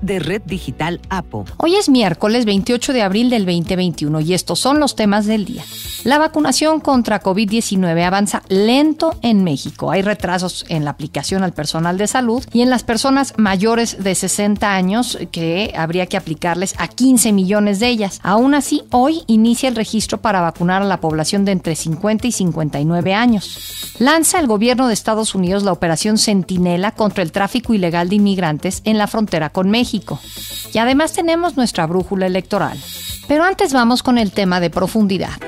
de Red Digital APO. Hoy es miércoles 28 de abril del 2021 y estos son los temas del día. La vacunación contra COVID-19 avanza lento en México. Hay retrasos en la aplicación al personal de salud y en las personas mayores de 60 años que habría que aplicarles a 15 millones de ellas. Aún así, hoy inicia el registro para vacunar a la población de entre 50 y 59 años. Lanza el gobierno de Estados Unidos la operación Centinela contra el tráfico ilegal de inmigrantes en la frontera con México. Y además tenemos nuestra brújula electoral. Pero antes vamos con el tema de profundidad.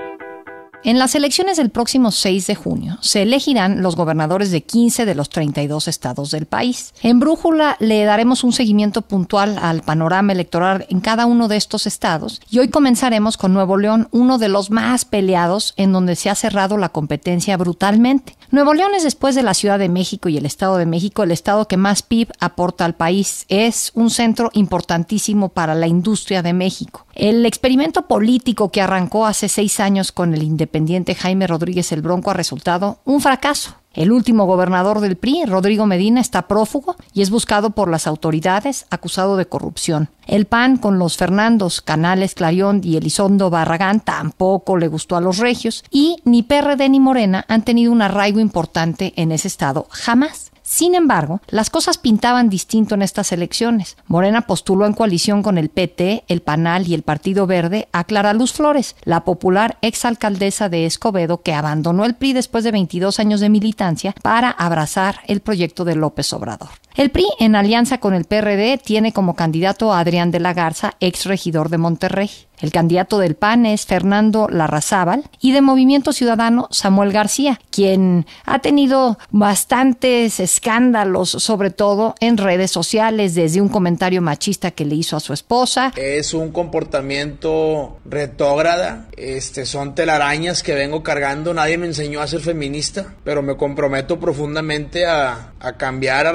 En las elecciones del próximo 6 de junio se elegirán los gobernadores de 15 de los 32 estados del país. En Brújula le daremos un seguimiento puntual al panorama electoral en cada uno de estos estados y hoy comenzaremos con Nuevo León, uno de los más peleados en donde se ha cerrado la competencia brutalmente. Nuevo León es después de la Ciudad de México y el Estado de México el estado que más PIB aporta al país. Es un centro importantísimo para la industria de México. El experimento político que arrancó hace seis años con el independiente Jaime Rodríguez el Bronco ha resultado un fracaso. El último gobernador del PRI, Rodrigo Medina, está prófugo y es buscado por las autoridades acusado de corrupción. El PAN con los Fernandos, Canales, Clarión y Elizondo Barragán tampoco le gustó a los regios y ni PRD ni Morena han tenido un arraigo importante en ese estado jamás. Sin embargo, las cosas pintaban distinto en estas elecciones. Morena postuló en coalición con el PT, el PANAL y el Partido Verde a Clara Luz Flores, la popular exalcaldesa de Escobedo que abandonó el PRI después de 22 años de militancia para abrazar el proyecto de López Obrador. El PRI, en alianza con el PRD, tiene como candidato a Adrián de la Garza, ex regidor de Monterrey. El candidato del PAN es Fernando Larrazábal y de Movimiento Ciudadano Samuel García, quien ha tenido bastantes escándalos, sobre todo en redes sociales, desde un comentario machista que le hizo a su esposa. Es un comportamiento retrógrada, este, son telarañas que vengo cargando, nadie me enseñó a ser feminista, pero me comprometo profundamente a, a cambiar, a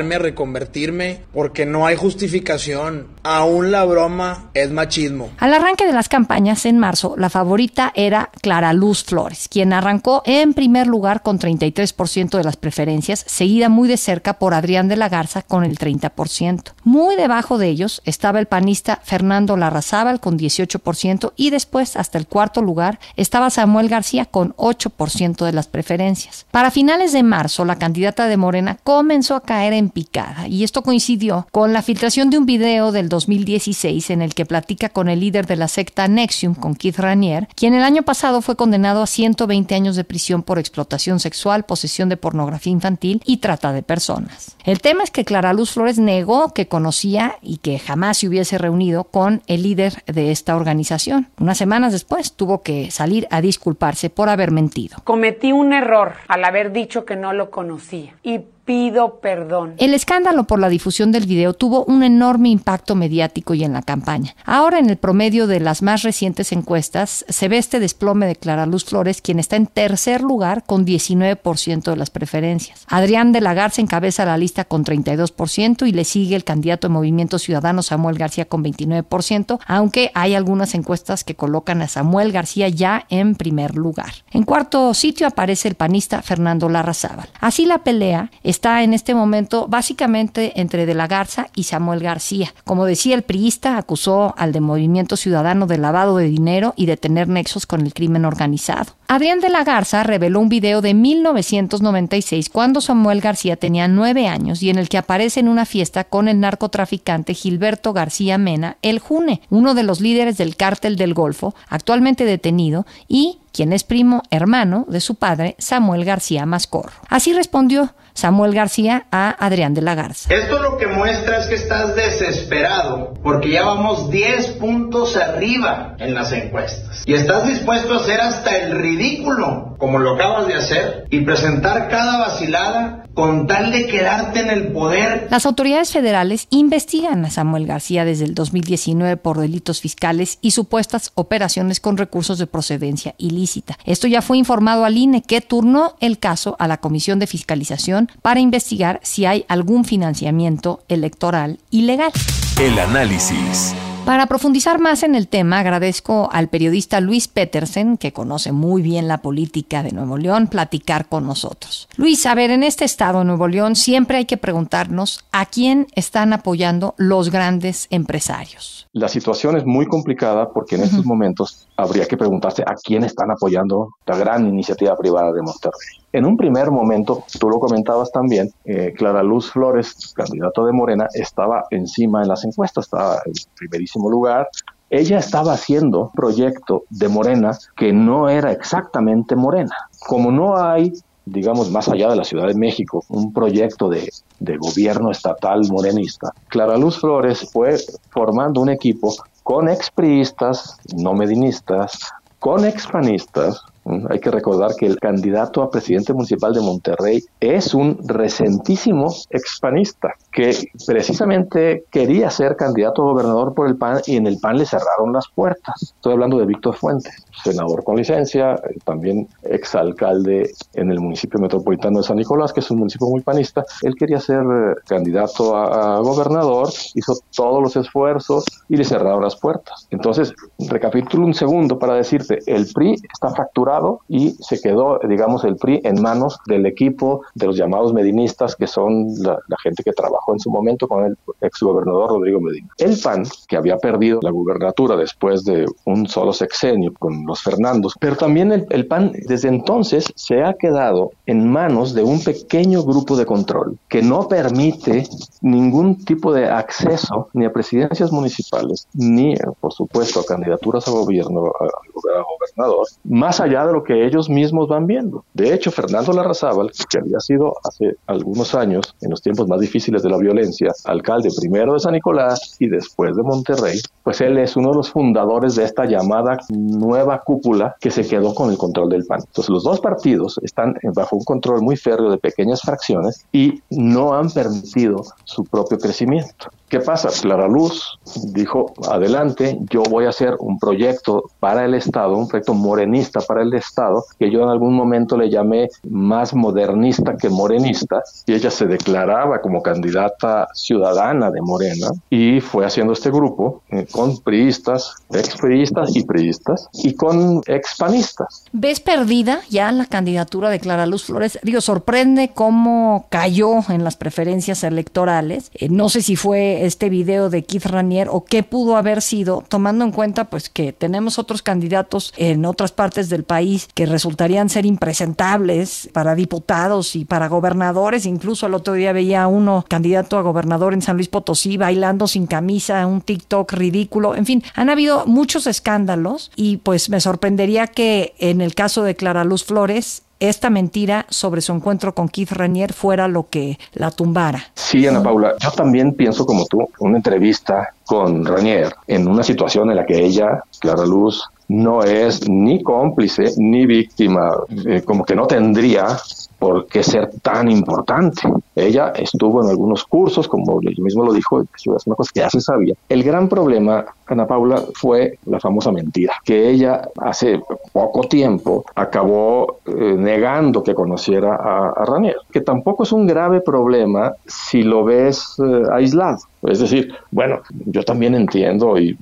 reeducarme, a reconvertirme, porque no hay justificación. Aún la broma es machismo. Al arranque de las campañas en marzo, la favorita era Clara Luz Flores, quien arrancó en primer lugar con 33% de las preferencias, seguida muy de cerca por Adrián de la Garza con el 30%. Muy debajo de ellos estaba el panista Fernando Larrazábal con 18% y después, hasta el cuarto lugar, estaba Samuel García con 8% de las preferencias. Para finales de marzo, la candidata de Morena comenzó a caer en picada y esto coincidió con la filtración de un video del 2016 en el que platica con el líder de la secta Nexium, con Keith Ranier, quien el año pasado fue condenado a 120 años de prisión por explotación sexual, posesión de pornografía infantil y trata de personas. El tema es que Clara Luz Flores negó que conocía y que jamás se hubiese reunido con el líder de esta organización. Unas semanas después tuvo que salir a disculparse por haber mentido. Cometí un error al haber dicho que no lo conocía y pido perdón. El escándalo por la difusión del video tuvo un enorme impacto mediático y en la campaña. Ahora en el promedio de las más recientes encuestas se ve este desplome de Clara Luz Flores, quien está en tercer lugar con 19% de las preferencias. Adrián de la encabeza la lista con 32% y le sigue el candidato de Movimiento Ciudadano Samuel García con 29%, aunque hay algunas encuestas que colocan a Samuel García ya en primer lugar. En cuarto sitio aparece el panista Fernando Larrazábal. Así la pelea está en este momento básicamente entre De la Garza y Samuel García. Como decía el priista, acusó al de Movimiento Ciudadano de lavado de dinero y de tener nexos con el crimen organizado. Adrián de la Garza reveló un video de 1996 cuando Samuel García tenía nueve años y en el que aparece en una fiesta con el narcotraficante Gilberto García Mena, el June, uno de los líderes del cártel del Golfo, actualmente detenido y quien es primo hermano de su padre, Samuel García Mascorro. Así respondió Samuel García a Adrián de la Garza. Esto lo que muestra es que estás desesperado porque ya vamos 10 puntos arriba en las encuestas. Y estás dispuesto a hacer hasta el ridículo, como lo acabas de hacer, y presentar cada vacilada con tal de quedarte en el poder. Las autoridades federales investigan a Samuel García desde el 2019 por delitos fiscales y supuestas operaciones con recursos de procedencia ilícita. Esto ya fue informado al INE que turnó el caso a la Comisión de Fiscalización para investigar si hay algún financiamiento electoral ilegal. El análisis. Para profundizar más en el tema, agradezco al periodista Luis Petersen, que conoce muy bien la política de Nuevo León, platicar con nosotros. Luis, a ver, en este estado de Nuevo León siempre hay que preguntarnos a quién están apoyando los grandes empresarios. La situación es muy complicada porque en estos momentos habría que preguntarse a quién están apoyando la gran iniciativa privada de Monterrey. En un primer momento, tú lo comentabas también, eh, Clara Luz Flores, candidato de Morena, estaba encima en las encuestas, estaba en primerísimo lugar. Ella estaba haciendo un proyecto de Morena que no era exactamente Morena. Como no hay digamos, más allá de la Ciudad de México, un proyecto de, de, gobierno estatal morenista. Clara Luz Flores fue formando un equipo con expriistas, no medinistas, con expanistas, hay que recordar que el candidato a presidente municipal de Monterrey es un recentísimo expanista que precisamente quería ser candidato a gobernador por el PAN y en el PAN le cerraron las puertas. Estoy hablando de Víctor Fuentes, senador con licencia, eh, también exalcalde en el municipio metropolitano de San Nicolás, que es un municipio muy panista. Él quería ser eh, candidato a, gobernador, hizo todos los esfuerzos y le cerraron las puertas. Entonces, recapitulo un segundo para decirte, el PRI está facturado y se quedó, digamos, el PRI en manos del equipo de los llamados medinistas, que son la, la gente que trabajó en su momento con el exgobernador Rodrigo Medina. El PAN, que había perdido la gubernatura después de un solo sexenio con los Fernandos, pero también el, el PAN desde entonces se ha quedado en manos de un pequeño grupo de control que no permite ningún tipo de acceso ni a presidencias municipales, ni, por supuesto, a candidaturas a gobierno, a, a gobernador, más allá de lo que ellos mismos van viendo. De hecho, Fernando Larrazábal, que había sido hace algunos años, en los tiempos más difíciles de la violencia, alcalde primero de San Nicolás y después de Monterrey, pues él es uno de los fundadores de esta llamada nueva cúpula que se quedó con el control del PAN. Entonces los dos partidos están bajo un control muy férreo de pequeñas fracciones y no han permitido su propio crecimiento. ¿Qué pasa? Clara Luz dijo, adelante, yo voy a hacer un proyecto para el Estado, un proyecto morenista para el Estado, que yo en algún momento le llamé más modernista que morenista, y ella se declaraba como candidata ciudadana de Morena, y fue haciendo este grupo eh, con priistas, expriistas y priistas, y con expanistas. ¿Ves perdida ya la candidatura de Clara Luz Flores? Digo, sorprende cómo cayó en las preferencias electorales. Eh, no sé si fue este video de Keith Ranier o qué pudo haber sido, tomando en cuenta pues que tenemos otros candidatos en otras partes del país que resultarían ser impresentables para diputados y para gobernadores. Incluso el otro día veía a uno candidato a gobernador en San Luis Potosí bailando sin camisa, un TikTok ridículo. En fin, han habido muchos escándalos y pues me sorprendería que en el caso de Clara Luz Flores esta mentira sobre su encuentro con Keith Ranier fuera lo que la tumbara. Sí, Ana Paula, yo también pienso como tú, una entrevista con Ranier en una situación en la que ella, Clara Luz, no es ni cómplice ni víctima, eh, como que no tendría por qué ser tan importante. Ella estuvo en algunos cursos, como ella mismo lo dijo, es una cosa que ya se sabía. El gran problema, Ana Paula, fue la famosa mentira, que ella hace poco tiempo acabó eh, negando que conociera a, a, Ranier, que tampoco es un grave problema si lo ves eh, aislado. Es decir, bueno, yo también entiendo y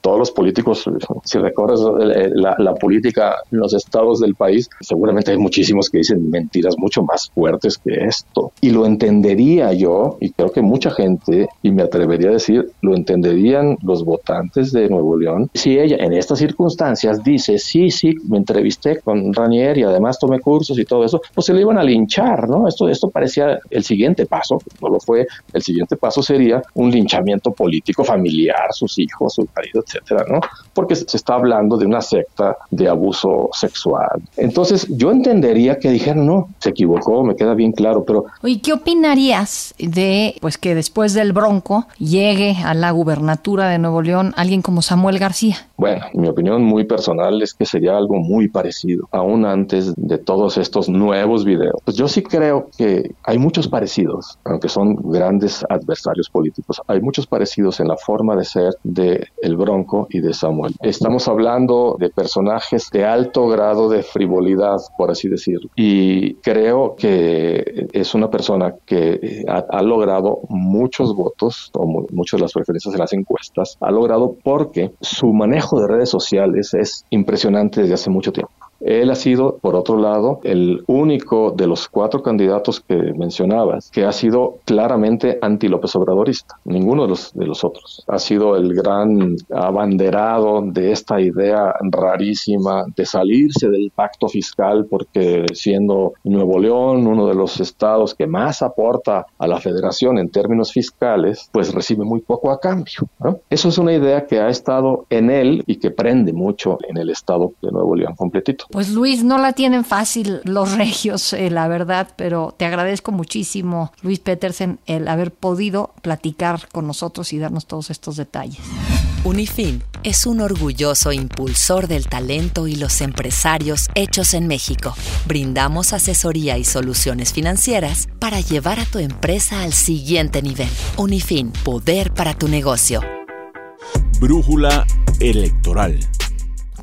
todos los políticos, si recorres la, la, política en los estados del país, seguramente hay muchísimos que dicen mentiras mucho más fuertes que esto. Y lo entendería yo, y creo que mucha gente, y me atrevería a decir, lo entenderían los votantes de Nuevo León, si ella en estas circunstancias dice, sí, sí, me entrevisté con Ranier y además tomé cursos y todo eso, pues se le iban a linchar, ¿no? Esto, esto parecía el siguiente paso, no lo fue, el siguiente paso sería un linchamiento político familiar, sus hijos, su marido, etcétera, ¿no? Porque se está hablando de una secta de abuso sexual. Entonces, yo entendería que dijeran, no, se equivocó, me queda bien claro, pero... ¿Y qué opinarías de, pues, que después del Bronco llegue a la gubernatura de Nuevo León alguien como Samuel García? Bueno, mi opinión muy personal es que sería algo muy parecido, aún antes de todos estos nuevos videos. Pues yo sí creo que hay muchos parecidos, aunque son grandes adversarios políticos, hay muchos parecidos en la forma de ser de el Bronco y de Samuel. Estamos hablando de personajes de alto grado de frivolidad, por así decirlo. Y creo que es una persona que ha, logrado muchos votos, o muchas de las preferencias en las encuestas, ha logrado porque su manejo de redes sociales es impresionante desde hace mucho tiempo. Él ha sido, por otro lado, el único de los cuatro candidatos que mencionabas que ha sido claramente anti-López Obradorista. Ninguno de los, de los otros. Ha sido el gran abanderado de esta idea rarísima de salirse del pacto fiscal porque siendo Nuevo León uno de los estados que más aporta a la federación en términos fiscales, pues recibe muy poco a cambio. Eso es una idea que ha estado en él y que prende mucho en el estado de Nuevo León completito. Pues Luis, no la tienen fácil los regios, eh, la verdad, pero te agradezco muchísimo, Luis Petersen, el haber podido platicar con nosotros y darnos todos estos detalles. Unifin es un orgulloso impulsor del talento y los empresarios hechos en México. Brindamos asesoría y soluciones financieras para llevar a tu empresa al siguiente nivel. Unifin, poder para tu negocio. Brújula electoral.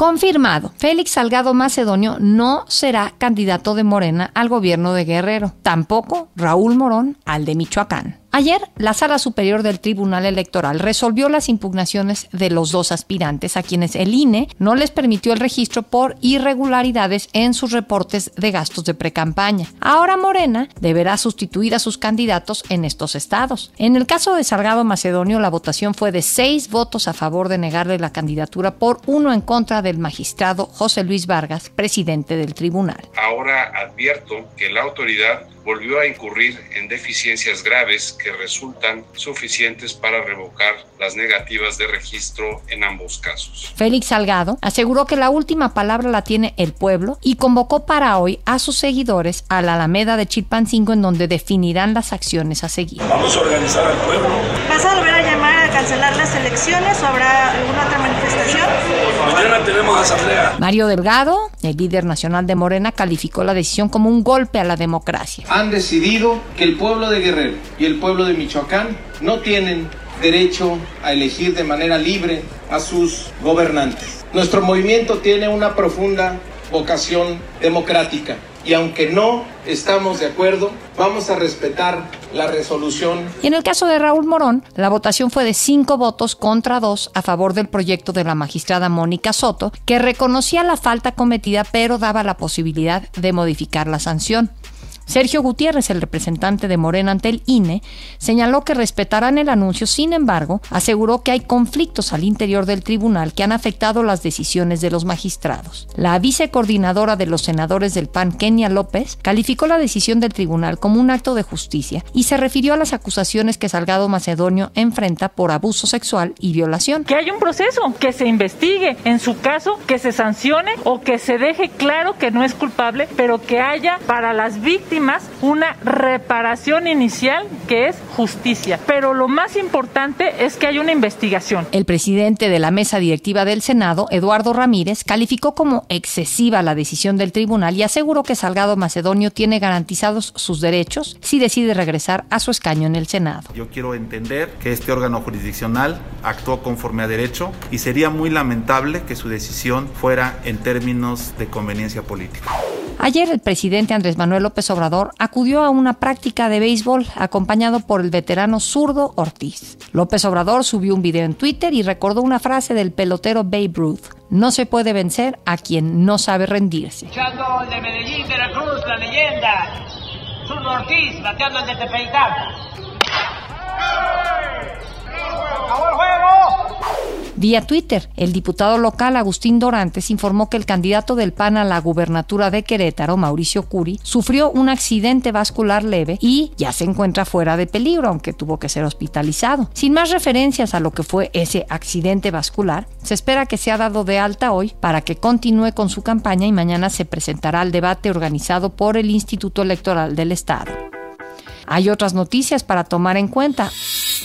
Confirmado, Félix Salgado Macedonio no será candidato de Morena al gobierno de Guerrero, tampoco Raúl Morón al de Michoacán. Ayer, la Sala Superior del Tribunal Electoral resolvió las impugnaciones de los dos aspirantes a quienes el INE no les permitió el registro por irregularidades en sus reportes de gastos de precampaña. Ahora Morena deberá sustituir a sus candidatos en estos estados. En el caso de Salgado Macedonio, la votación fue de seis votos a favor de negarle la candidatura por uno en contra del magistrado José Luis Vargas, presidente del tribunal. Ahora advierto que la autoridad volvió a incurrir en deficiencias graves que resultan suficientes para revocar las negativas de registro en ambos casos. Félix Salgado aseguró que la última palabra la tiene el pueblo y convocó para hoy a sus seguidores a la Alameda de Chilpancingo en donde definirán las acciones a seguir. Vamos a organizar al pueblo. ¿Vas a volver a llamar cancelar las elecciones o habrá alguna otra manifestación? Mañana tenemos asamblea. Mario Delgado, el líder nacional de Morena, calificó la decisión como un golpe a la democracia han decidido que el pueblo de Guerrero y el pueblo de Michoacán no tienen derecho a elegir de manera libre a sus gobernantes. Nuestro movimiento tiene una profunda vocación democrática y aunque no estamos de acuerdo, vamos a respetar la resolución. Y en el caso de Raúl Morón, la votación fue de cinco votos contra dos a favor del proyecto de la magistrada Mónica Soto, que reconocía la falta cometida pero daba la posibilidad de modificar la sanción. Sergio Gutiérrez, el representante de Morena ante el INE, señaló que respetarán el anuncio, sin embargo, aseguró que hay conflictos al interior del tribunal que han afectado las decisiones de los magistrados. La vicecoordinadora de los senadores del PAN, Kenia López, calificó la decisión del tribunal como un acto de justicia y se refirió a las acusaciones que Salgado Macedonio enfrenta por abuso sexual y violación. Que haya un proceso, que se investigue, en su caso, que se sancione o que se deje claro que no es culpable, pero que haya para las víctimas una reparación inicial que es justicia. Pero lo más importante es que hay una investigación. El presidente de la mesa directiva del Senado, Eduardo Ramírez, calificó como excesiva la decisión del tribunal y aseguró que Salgado Macedonio tiene garantizados sus derechos si decide regresar a su escaño en el Senado. Yo quiero entender que este órgano jurisdiccional actuó conforme a derecho y sería muy lamentable que su decisión fuera en términos de conveniencia política. Ayer el presidente Andrés Manuel López Obrador acudió a una práctica de béisbol acompañado por el veterano zurdo Ortiz. López Obrador subió un video en Twitter y recordó una frase del pelotero Babe Ruth. No se puede vencer a quien no sabe rendirse. de Medellín, Veracruz, la leyenda. Zurdo Ortiz, bateando el de Vía Twitter, el diputado local Agustín Dorantes informó que el candidato del PAN a la gubernatura de Querétaro, Mauricio Curi, sufrió un accidente vascular leve y ya se encuentra fuera de peligro, aunque tuvo que ser hospitalizado. Sin más referencias a lo que fue ese accidente vascular, se espera que sea dado de alta hoy para que continúe con su campaña y mañana se presentará al debate organizado por el Instituto Electoral del Estado. Hay otras noticias para tomar en cuenta.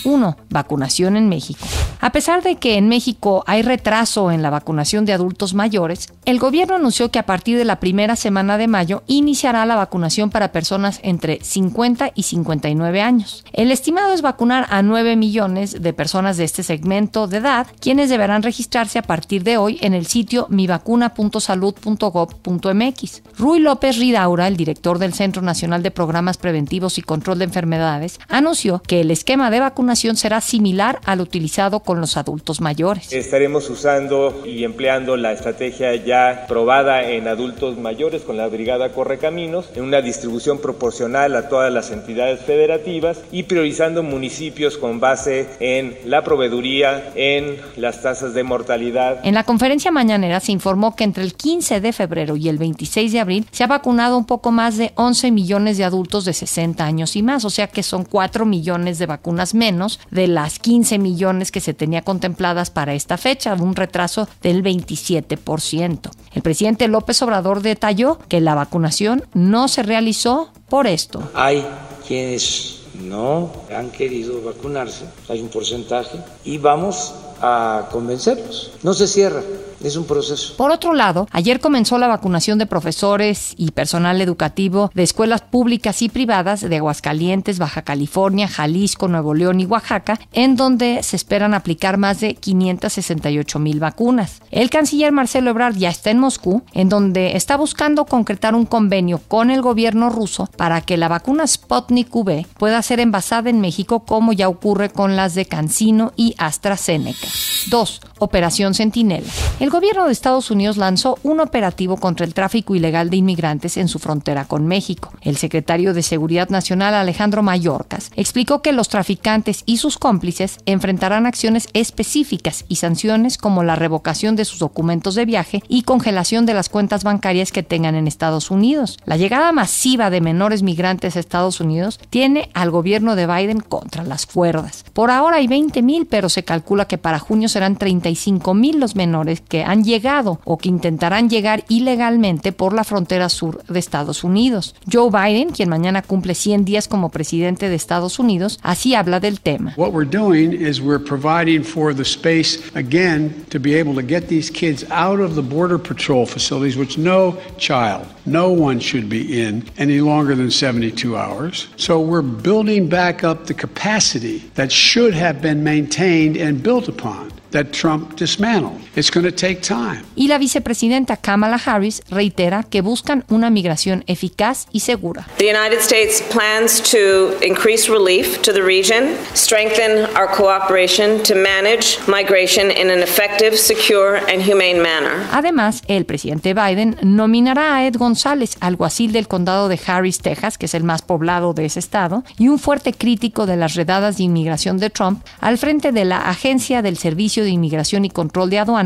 1. Vacunación en México. A pesar de que en México hay retraso en la vacunación de adultos mayores, el gobierno anunció que a partir de la primera semana de mayo iniciará la vacunación para personas entre 50 y 59 años. El estimado es vacunar a 9 millones de personas de este segmento de edad, quienes deberán registrarse a partir de hoy en el sitio mivacuna.salud.gov.mx. Rui López Ridaura, el director del Centro Nacional de Programas Preventivos y Control de Enfermedades, anunció que el esquema de vacunación será similar al utilizado con los adultos mayores. Estaremos usando y empleando la estrategia ya probada en adultos mayores con la Brigada Correcaminos, en una distribución proporcional a todas las entidades federativas y priorizando municipios con base en la proveeduría, en las tasas de mortalidad. En la conferencia mañanera se informó que entre el 15 de febrero y el 26 de abril se ha vacunado un poco más de 11 millones de adultos de 60 años y más, o sea que son 4 millones de vacunas menos de las 15 millones que se tenía contempladas para esta fecha, un retraso del 27%. El presidente López Obrador detalló que la vacunación no se realizó por esto. Hay quienes no han querido vacunarse, hay un porcentaje, y vamos a convencerlos. No se cierra, es un proceso. Por otro lado, ayer comenzó la vacunación de profesores y personal educativo de escuelas públicas y privadas de Aguascalientes, Baja California, Jalisco, Nuevo León y Oaxaca, en donde se esperan aplicar más de 568 mil vacunas. El canciller Marcelo Ebrard ya está en Moscú, en donde está buscando concretar un convenio con el gobierno ruso para que la vacuna Sputnik V pueda ser envasada en México como ya ocurre con las de Cancino y AstraZeneca. 2. Operación Centinela. El gobierno de Estados Unidos lanzó un operativo contra el tráfico ilegal de inmigrantes en su frontera con México. El secretario de Seguridad Nacional Alejandro Mayorkas explicó que los traficantes y sus cómplices enfrentarán acciones específicas y sanciones como la revocación de sus documentos de viaje y congelación de las cuentas bancarias que tengan en Estados Unidos. La llegada masiva de menores migrantes a Estados Unidos tiene al gobierno de Biden contra las cuerdas. Por ahora hay 20 mil, pero se calcula que para junio serán 35 mil los menores que han llegado o que intentarán llegar ilegalmente por la frontera sur de Estados Unidos. Joe Biden, quien mañana cumple 100 días como presidente de Estados Unidos, así habla del tema. What we're doing is we're providing for the space again to be able to get these kids out of the border patrol facilities which no child, no one should be in any longer than 72 hours. So we're building back up the capacity that should have been maintained and built upon. That Trump dismantled. It's going to take time. Y la vicepresidenta Kamala Harris reitera que buscan una migración eficaz y segura. The United States plans to increase relief to the region, strengthen our cooperation to manage migration in an effective, secure and humane manner. Además, el presidente Biden nominará a Ed González, alguacil del condado de Harris, Texas, que es el más poblado de ese estado, y un fuerte crítico de las redadas de inmigración de Trump, al frente de la Agencia del Servicio de Inmigración y Control de Aduanas,